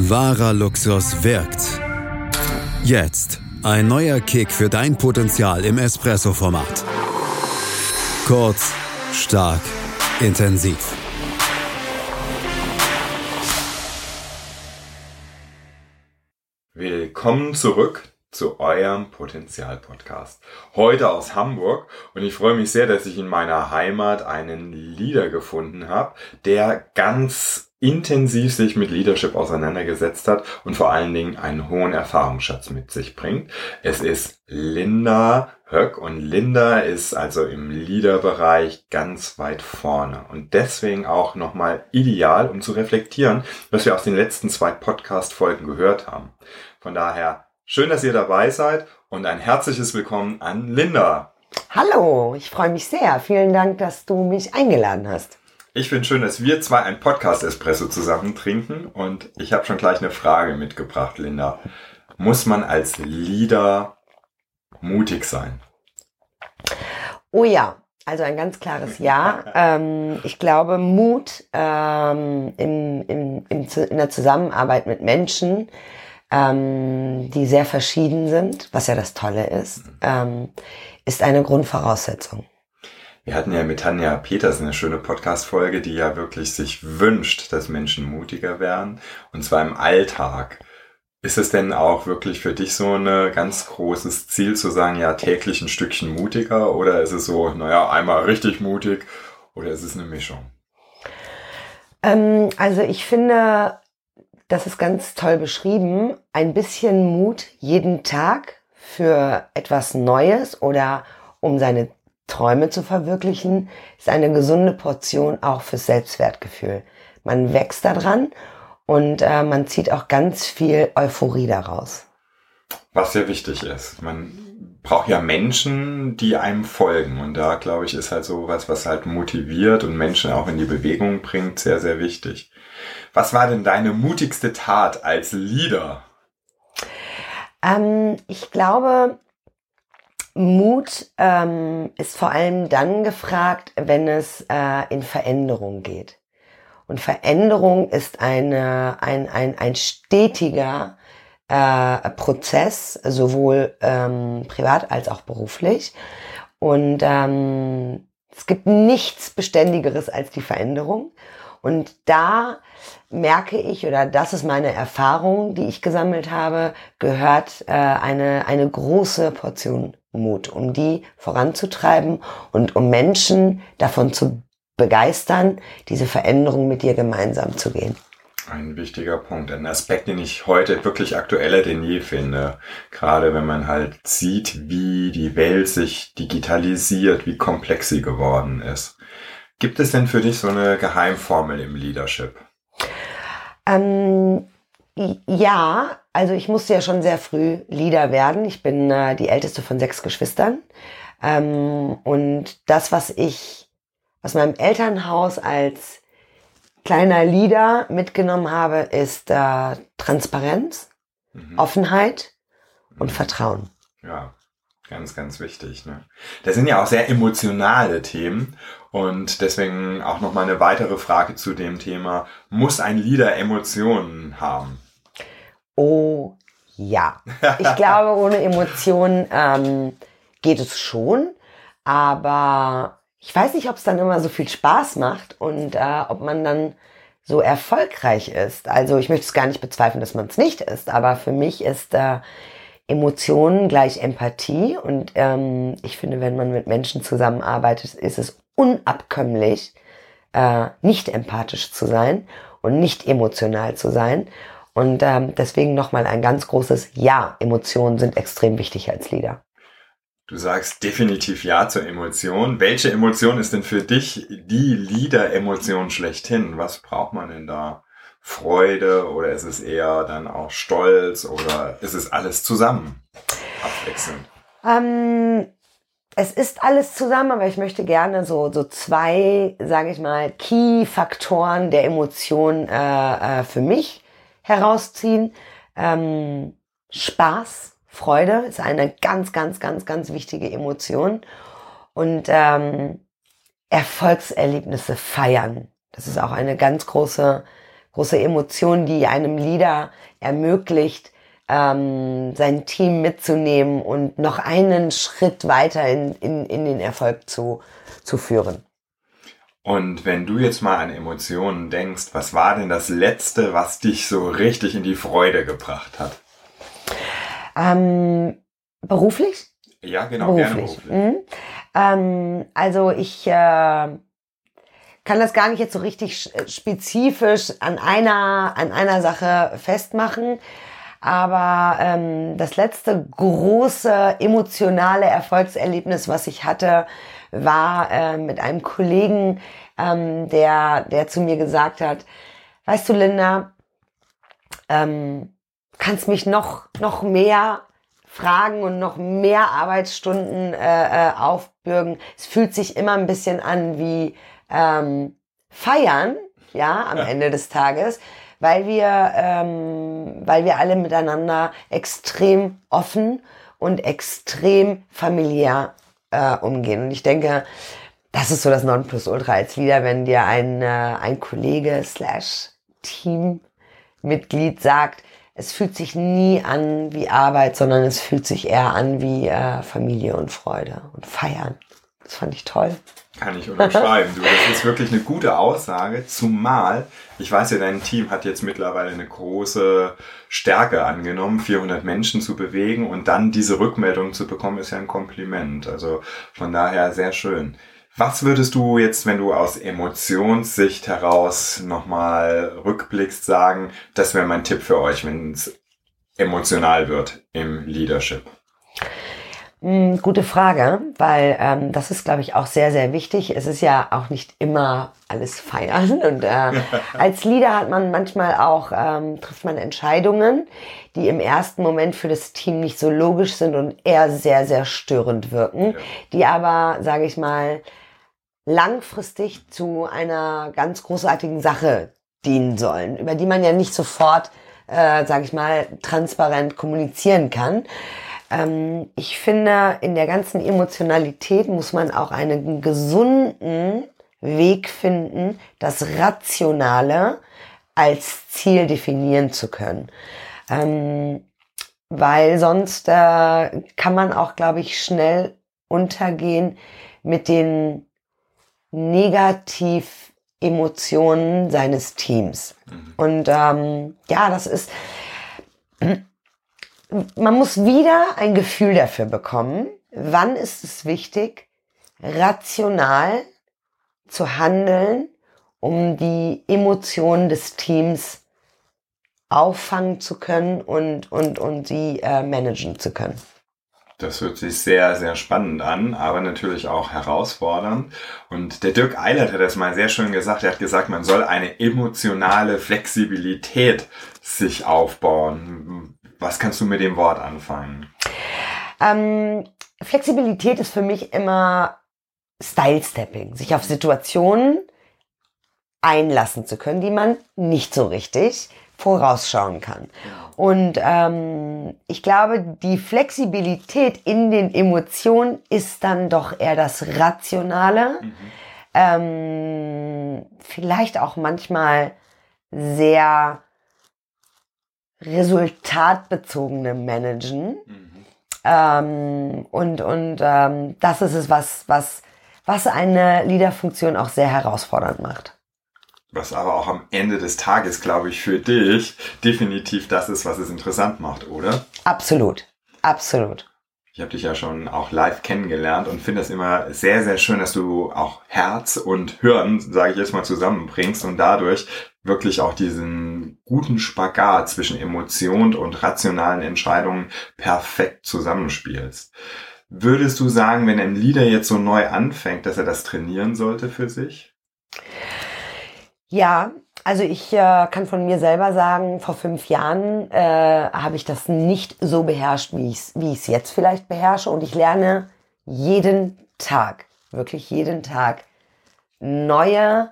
Wahrer Luxus wirkt. Jetzt ein neuer Kick für dein Potenzial im Espresso-Format. Kurz, stark, intensiv. Willkommen zurück zu eurem Potenzial-Podcast. Heute aus Hamburg und ich freue mich sehr, dass ich in meiner Heimat einen Leader gefunden habe, der ganz intensiv sich mit Leadership auseinandergesetzt hat und vor allen Dingen einen hohen Erfahrungsschatz mit sich bringt. Es ist Linda Höck und Linda ist also im Leader-Bereich ganz weit vorne und deswegen auch nochmal ideal, um zu reflektieren, was wir aus den letzten zwei Podcast-Folgen gehört haben. Von daher schön, dass ihr dabei seid und ein herzliches Willkommen an Linda. Hallo, ich freue mich sehr. Vielen Dank, dass du mich eingeladen hast. Ich finde schön, dass wir zwei ein Podcast-Espresso zusammen trinken und ich habe schon gleich eine Frage mitgebracht, Linda. Muss man als Leader mutig sein? Oh ja, also ein ganz klares Ja. ähm, ich glaube, Mut ähm, im, im, im, in der Zusammenarbeit mit Menschen, ähm, die sehr verschieden sind, was ja das Tolle ist, ähm, ist eine Grundvoraussetzung. Wir hatten ja mit Tanja Peters eine schöne Podcast-Folge, die ja wirklich sich wünscht, dass Menschen mutiger werden. Und zwar im Alltag. Ist es denn auch wirklich für dich so ein ganz großes Ziel zu sagen, ja, täglich ein Stückchen mutiger? Oder ist es so, naja, einmal richtig mutig? Oder ist es eine Mischung? Ähm, also ich finde, das ist ganz toll beschrieben. Ein bisschen Mut jeden Tag für etwas Neues oder um seine Träume zu verwirklichen, ist eine gesunde Portion auch fürs Selbstwertgefühl. Man wächst daran und äh, man zieht auch ganz viel Euphorie daraus. Was sehr wichtig ist. Man braucht ja Menschen, die einem folgen. Und da, glaube ich, ist halt so was, was halt motiviert und Menschen auch in die Bewegung bringt, sehr, sehr wichtig. Was war denn deine mutigste Tat als Leader? Ähm, ich glaube, Mut ähm, ist vor allem dann gefragt, wenn es äh, in Veränderung geht. Und Veränderung ist eine, ein, ein, ein stetiger äh, Prozess, sowohl ähm, privat als auch beruflich. Und ähm, es gibt nichts Beständigeres als die Veränderung. Und da merke ich, oder das ist meine Erfahrung, die ich gesammelt habe, gehört äh, eine, eine große Portion Mut, um die voranzutreiben und um Menschen davon zu begeistern, diese Veränderung mit dir gemeinsam zu gehen. Ein wichtiger Punkt, ein Aspekt, den ich heute wirklich aktueller denn je finde. Gerade wenn man halt sieht, wie die Welt sich digitalisiert, wie komplex sie geworden ist. Gibt es denn für dich so eine Geheimformel im Leadership? Ähm, ja, also ich musste ja schon sehr früh Leader werden. Ich bin äh, die älteste von sechs Geschwistern. Ähm, und das, was ich aus meinem Elternhaus als kleiner Leader mitgenommen habe, ist äh, Transparenz, mhm. Offenheit und mhm. Vertrauen. Ja, ganz, ganz wichtig. Ne? Das sind ja auch sehr emotionale Themen. Und deswegen auch nochmal eine weitere Frage zu dem Thema. Muss ein Leader Emotionen haben? Oh ja. Ich glaube, ohne Emotionen ähm, geht es schon. Aber ich weiß nicht, ob es dann immer so viel Spaß macht und äh, ob man dann so erfolgreich ist. Also ich möchte es gar nicht bezweifeln, dass man es nicht ist, aber für mich ist äh, Emotionen gleich Empathie und ähm, ich finde, wenn man mit Menschen zusammenarbeitet, ist es unabkömmlich, äh, nicht empathisch zu sein und nicht emotional zu sein. Und ähm, deswegen nochmal ein ganz großes Ja. Emotionen sind extrem wichtig als Leader. Du sagst definitiv Ja zur Emotion. Welche Emotion ist denn für dich die Leader-Emotion schlechthin? Was braucht man denn da? Freude oder ist es eher dann auch Stolz oder ist es alles zusammen? Abwechselnd. Ähm, es ist alles zusammen, aber ich möchte gerne so, so zwei, sage ich mal, Key-Faktoren der Emotion äh, äh, für mich herausziehen. Ähm, Spaß, Freude ist eine ganz, ganz, ganz, ganz wichtige Emotion. Und ähm, Erfolgserlebnisse feiern. Das ist auch eine ganz große große Emotion, die einem Leader ermöglicht, ähm, sein Team mitzunehmen und noch einen Schritt weiter in, in, in den Erfolg zu, zu führen. Und wenn du jetzt mal an Emotionen denkst, was war denn das Letzte, was dich so richtig in die Freude gebracht hat? Ähm, beruflich? Ja, genau, beruflich. gerne beruflich. Mhm. Ähm, also ich äh, kann das gar nicht jetzt so richtig spezifisch an einer, an einer Sache festmachen. Aber ähm, das letzte große emotionale Erfolgserlebnis, was ich hatte, war äh, mit einem Kollegen, ähm, der, der zu mir gesagt hat, weißt du, Linda, ähm, kannst mich noch, noch mehr fragen und noch mehr Arbeitsstunden äh, äh, aufbürgen. Es fühlt sich immer ein bisschen an wie ähm, feiern, ja, am Ende des Tages, weil wir, ähm, weil wir alle miteinander extrem offen und extrem familiär äh, umgehen. Und ich denke, das ist so das Nonplusultra als Leader, wenn dir ein, äh, ein Kollege slash Teammitglied sagt, es fühlt sich nie an wie Arbeit, sondern es fühlt sich eher an wie äh, Familie und Freude und Feiern. Das fand ich toll. Kann ich unterschreiben. Du, das ist wirklich eine gute Aussage, zumal, ich weiß ja, dein Team hat jetzt mittlerweile eine große Stärke angenommen, 400 Menschen zu bewegen und dann diese Rückmeldung zu bekommen, ist ja ein Kompliment. Also von daher sehr schön. Was würdest du jetzt, wenn du aus Emotionssicht heraus nochmal rückblickst, sagen, das wäre mein Tipp für euch, wenn es emotional wird im Leadership? Hm, gute Frage, weil ähm, das ist, glaube ich, auch sehr, sehr wichtig. Es ist ja auch nicht immer alles feiern und äh, als Leader hat man manchmal auch ähm, trifft man Entscheidungen, die im ersten Moment für das Team nicht so logisch sind und eher sehr, sehr störend wirken, ja. die aber, sage ich mal, langfristig zu einer ganz großartigen Sache dienen sollen, über die man ja nicht sofort, äh, sage ich mal, transparent kommunizieren kann. Ähm, ich finde, in der ganzen Emotionalität muss man auch einen gesunden Weg finden, das Rationale als Ziel definieren zu können. Ähm, weil sonst äh, kann man auch, glaube ich, schnell untergehen mit den Negativ-Emotionen seines Teams. Mhm. Und ähm, ja, das ist, man muss wieder ein Gefühl dafür bekommen, wann ist es wichtig, rational zu handeln, um die Emotionen des Teams auffangen zu können und, und, und sie äh, managen zu können. Das hört sich sehr, sehr spannend an, aber natürlich auch herausfordernd. Und der Dirk Eilert hat das mal sehr schön gesagt. Er hat gesagt, man soll eine emotionale Flexibilität sich aufbauen. Was kannst du mit dem Wort anfangen? Ähm, Flexibilität ist für mich immer Style-Stepping, sich auf Situationen einlassen zu können, die man nicht so richtig vorausschauen kann. Und ähm, ich glaube, die Flexibilität in den Emotionen ist dann doch eher das Rationale. Mhm. Ähm, vielleicht auch manchmal sehr resultatbezogene Managen. Mhm. Ähm, und und ähm, das ist es, was, was, was eine Leaderfunktion auch sehr herausfordernd macht. Was aber auch am Ende des Tages, glaube ich, für dich definitiv das ist, was es interessant macht, oder? Absolut. Absolut. Ich habe dich ja schon auch live kennengelernt und finde es immer sehr, sehr schön, dass du auch Herz und Hirn, sage ich jetzt mal, zusammenbringst und dadurch wirklich auch diesen guten Spagat zwischen Emotion und rationalen Entscheidungen perfekt zusammenspielst. Würdest du sagen, wenn ein Leader jetzt so neu anfängt, dass er das trainieren sollte für sich? Ja, also ich äh, kann von mir selber sagen, vor fünf Jahren äh, habe ich das nicht so beherrscht, wie ich es wie jetzt vielleicht beherrsche. Und ich lerne jeden Tag, wirklich jeden Tag neue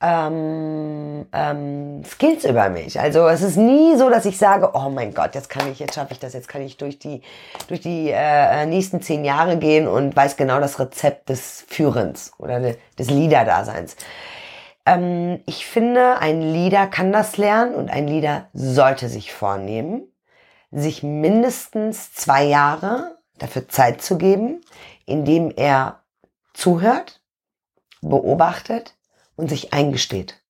ähm, ähm, Skills über mich. Also es ist nie so, dass ich sage, oh mein Gott, jetzt kann ich, jetzt schaffe ich das, jetzt kann ich durch die durch die äh, nächsten zehn Jahre gehen und weiß genau das Rezept des Führens oder de, des Leader-Daseins. Ähm, ich finde, ein Leader kann das lernen und ein Leader sollte sich vornehmen, sich mindestens zwei Jahre dafür Zeit zu geben, indem er zuhört, beobachtet und sich eingesteht.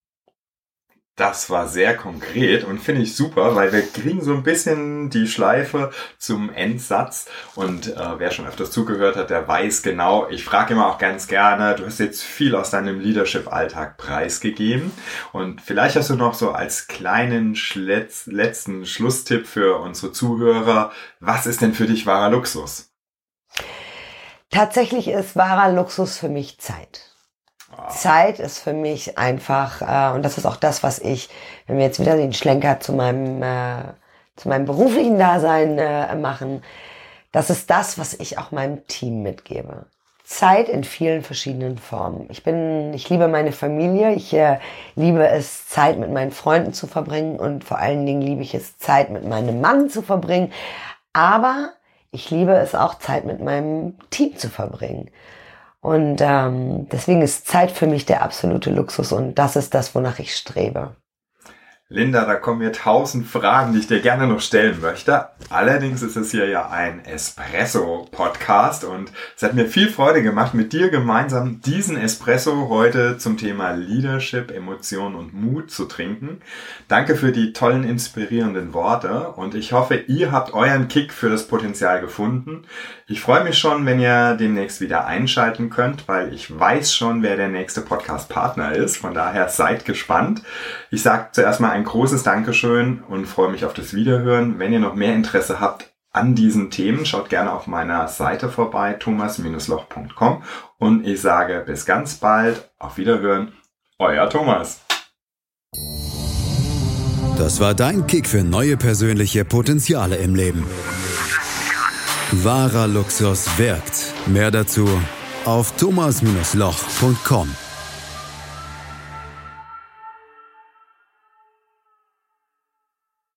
Das war sehr konkret und finde ich super, weil wir kriegen so ein bisschen die Schleife zum Endsatz. Und äh, wer schon öfters zugehört hat, der weiß genau, ich frage immer auch ganz gerne, du hast jetzt viel aus deinem Leadership-Alltag preisgegeben. Und vielleicht hast du noch so als kleinen Schletz letzten Schlusstipp für unsere Zuhörer, was ist denn für dich wahrer Luxus? Tatsächlich ist wahrer Luxus für mich Zeit. Zeit ist für mich einfach, äh, und das ist auch das, was ich, wenn wir jetzt wieder den Schlenker zu meinem, äh, zu meinem beruflichen Dasein äh, machen, das ist das, was ich auch meinem Team mitgebe. Zeit in vielen verschiedenen Formen. Ich bin, ich liebe meine Familie, ich äh, liebe es, Zeit mit meinen Freunden zu verbringen und vor allen Dingen liebe ich es, Zeit mit meinem Mann zu verbringen. Aber ich liebe es auch, Zeit mit meinem Team zu verbringen. Und ähm, deswegen ist Zeit für mich der absolute Luxus und das ist das, wonach ich strebe. Linda, da kommen mir tausend Fragen, die ich dir gerne noch stellen möchte. Allerdings ist es hier ja ein Espresso-Podcast und es hat mir viel Freude gemacht, mit dir gemeinsam diesen Espresso heute zum Thema Leadership, Emotion und Mut zu trinken. Danke für die tollen, inspirierenden Worte und ich hoffe, ihr habt euren Kick für das Potenzial gefunden. Ich freue mich schon, wenn ihr demnächst wieder einschalten könnt, weil ich weiß schon, wer der nächste Podcast-Partner ist. Von daher seid gespannt. Ich sage zuerst mal ein großes Dankeschön und freue mich auf das Wiederhören. Wenn ihr noch mehr Interesse habt an diesen Themen, schaut gerne auf meiner Seite vorbei, thomas-loch.com und ich sage bis ganz bald, auf Wiederhören, euer Thomas. Das war dein Kick für neue persönliche Potenziale im Leben. Wahrer Luxus wirkt. Mehr dazu auf thomas-loch.com.